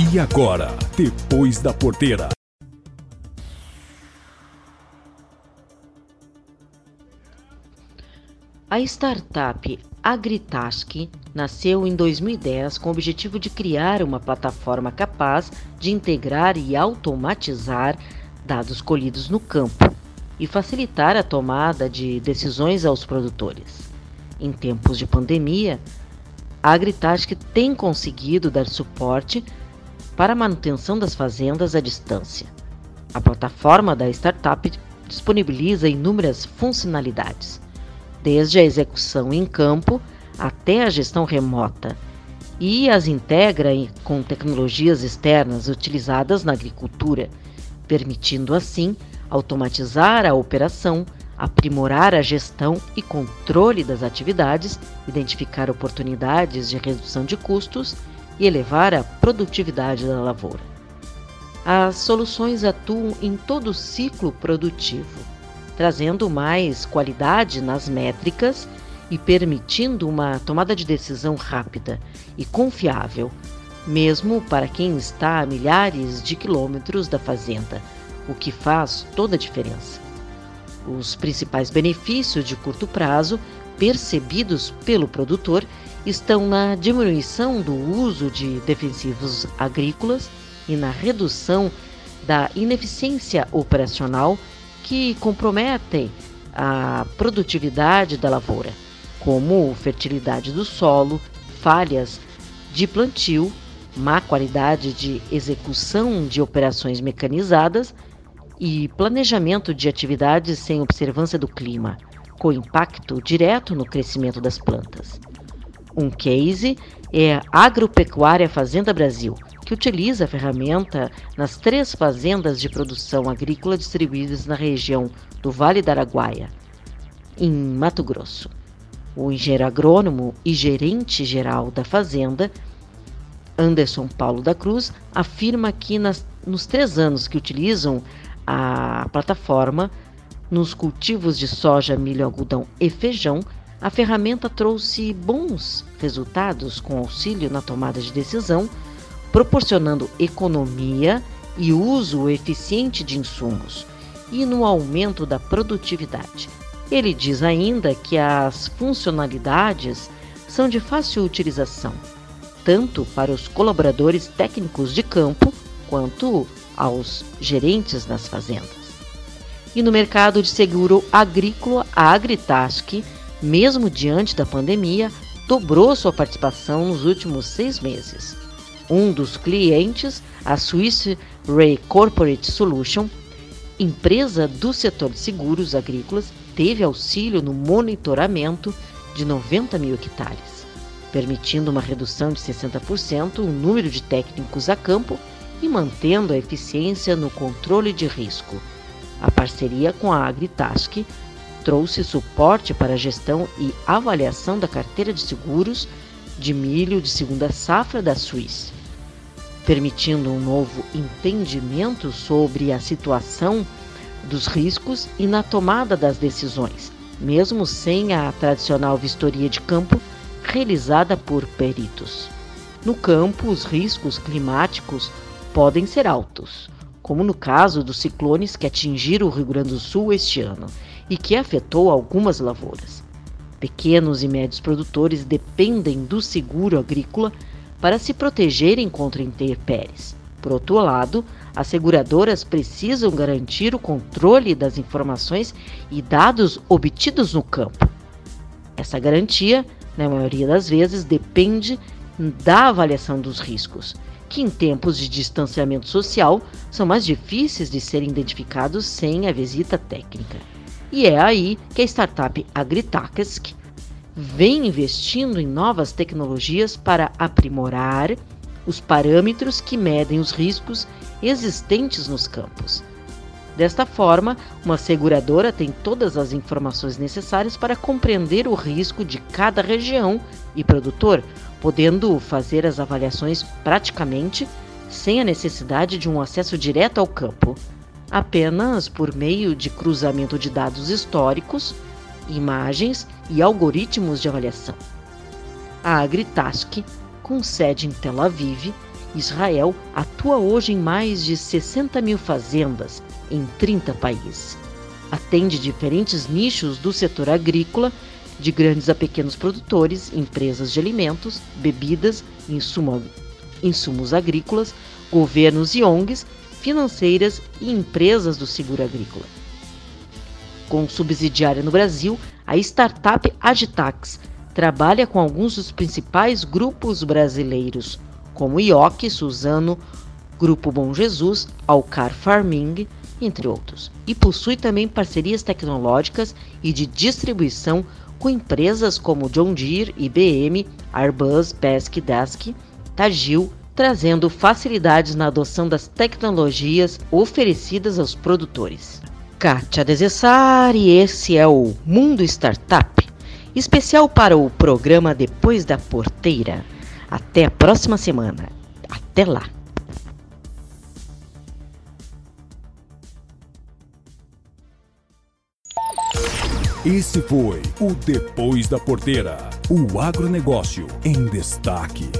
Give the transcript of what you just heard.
E agora, depois da porteira. A startup Agritask nasceu em 2010 com o objetivo de criar uma plataforma capaz de integrar e automatizar dados colhidos no campo e facilitar a tomada de decisões aos produtores. Em tempos de pandemia, a Agritask tem conseguido dar suporte para a manutenção das fazendas à distância. A plataforma da startup disponibiliza inúmeras funcionalidades desde a execução em campo até a gestão remota, e as integra com tecnologias externas utilizadas na agricultura, permitindo assim automatizar a operação, aprimorar a gestão e controle das atividades, identificar oportunidades de redução de custos e elevar a produtividade da lavoura. As soluções atuam em todo o ciclo produtivo trazendo mais qualidade nas métricas e permitindo uma tomada de decisão rápida e confiável, mesmo para quem está a milhares de quilômetros da fazenda, o que faz toda a diferença. Os principais benefícios de curto prazo percebidos pelo produtor estão na diminuição do uso de defensivos agrícolas e na redução da ineficiência operacional que comprometem a produtividade da lavoura, como fertilidade do solo, falhas de plantio, má qualidade de execução de operações mecanizadas e planejamento de atividades sem observância do clima, com impacto direto no crescimento das plantas. Um case é a Agropecuária Fazenda Brasil, que utiliza a ferramenta nas três fazendas de produção agrícola distribuídas na região do Vale do Araguaia, em Mato Grosso. O engenheiro agrônomo e gerente geral da fazenda, Anderson Paulo da Cruz, afirma que nas, nos três anos que utilizam a plataforma, nos cultivos de soja, milho, algodão e feijão, a ferramenta trouxe bons resultados com auxílio na tomada de decisão proporcionando economia e uso eficiente de insumos e no aumento da produtividade. Ele diz ainda que as funcionalidades são de fácil utilização, tanto para os colaboradores técnicos de campo quanto aos gerentes das fazendas. E no mercado de seguro agrícola, a Agritask, mesmo diante da pandemia, dobrou sua participação nos últimos seis meses um dos clientes, a Swiss Re Corporate Solution, empresa do setor de seguros agrícolas, teve auxílio no monitoramento de 90 mil hectares, permitindo uma redução de 60% no número de técnicos a campo e mantendo a eficiência no controle de risco. A parceria com a Agritask trouxe suporte para a gestão e avaliação da carteira de seguros de milho de segunda safra da Suíça permitindo um novo entendimento sobre a situação dos riscos e na tomada das decisões, mesmo sem a tradicional vistoria de campo realizada por peritos. No campo, os riscos climáticos podem ser altos, como no caso dos ciclones que atingiram o Rio Grande do Sul este ano e que afetou algumas lavouras. Pequenos e médios produtores dependem do seguro agrícola para se protegerem contra intempéries. Por outro lado, as seguradoras precisam garantir o controle das informações e dados obtidos no campo. Essa garantia, na maioria das vezes, depende da avaliação dos riscos, que em tempos de distanciamento social são mais difíceis de serem identificados sem a visita técnica. E é aí que a startup Agritakesk vem investindo em novas tecnologias para aprimorar os parâmetros que medem os riscos existentes nos campos. Desta forma, uma seguradora tem todas as informações necessárias para compreender o risco de cada região e produtor, podendo fazer as avaliações praticamente sem a necessidade de um acesso direto ao campo, apenas por meio de cruzamento de dados históricos imagens e algoritmos de avaliação. A Agritask, com sede em Tel Aviv Israel atua hoje em mais de 60 mil fazendas em 30 países. Atende diferentes nichos do setor agrícola, de grandes a pequenos produtores, empresas de alimentos, bebidas, insumo, insumos agrícolas, governos e ONGs, financeiras e empresas do seguro agrícola. Com subsidiária no Brasil, a startup Agitax trabalha com alguns dos principais grupos brasileiros, como IOC, Suzano, Grupo Bom Jesus, Alcar Farming, entre outros, e possui também parcerias tecnológicas e de distribuição com empresas como John Deere, IBM, Airbus, Pesque, Desk, Tagil, trazendo facilidades na adoção das tecnologias oferecidas aos produtores. Kátia Desessari, esse é o Mundo Startup, especial para o programa Depois da Porteira. Até a próxima semana. Até lá! Esse foi o Depois da Porteira. O agronegócio em destaque.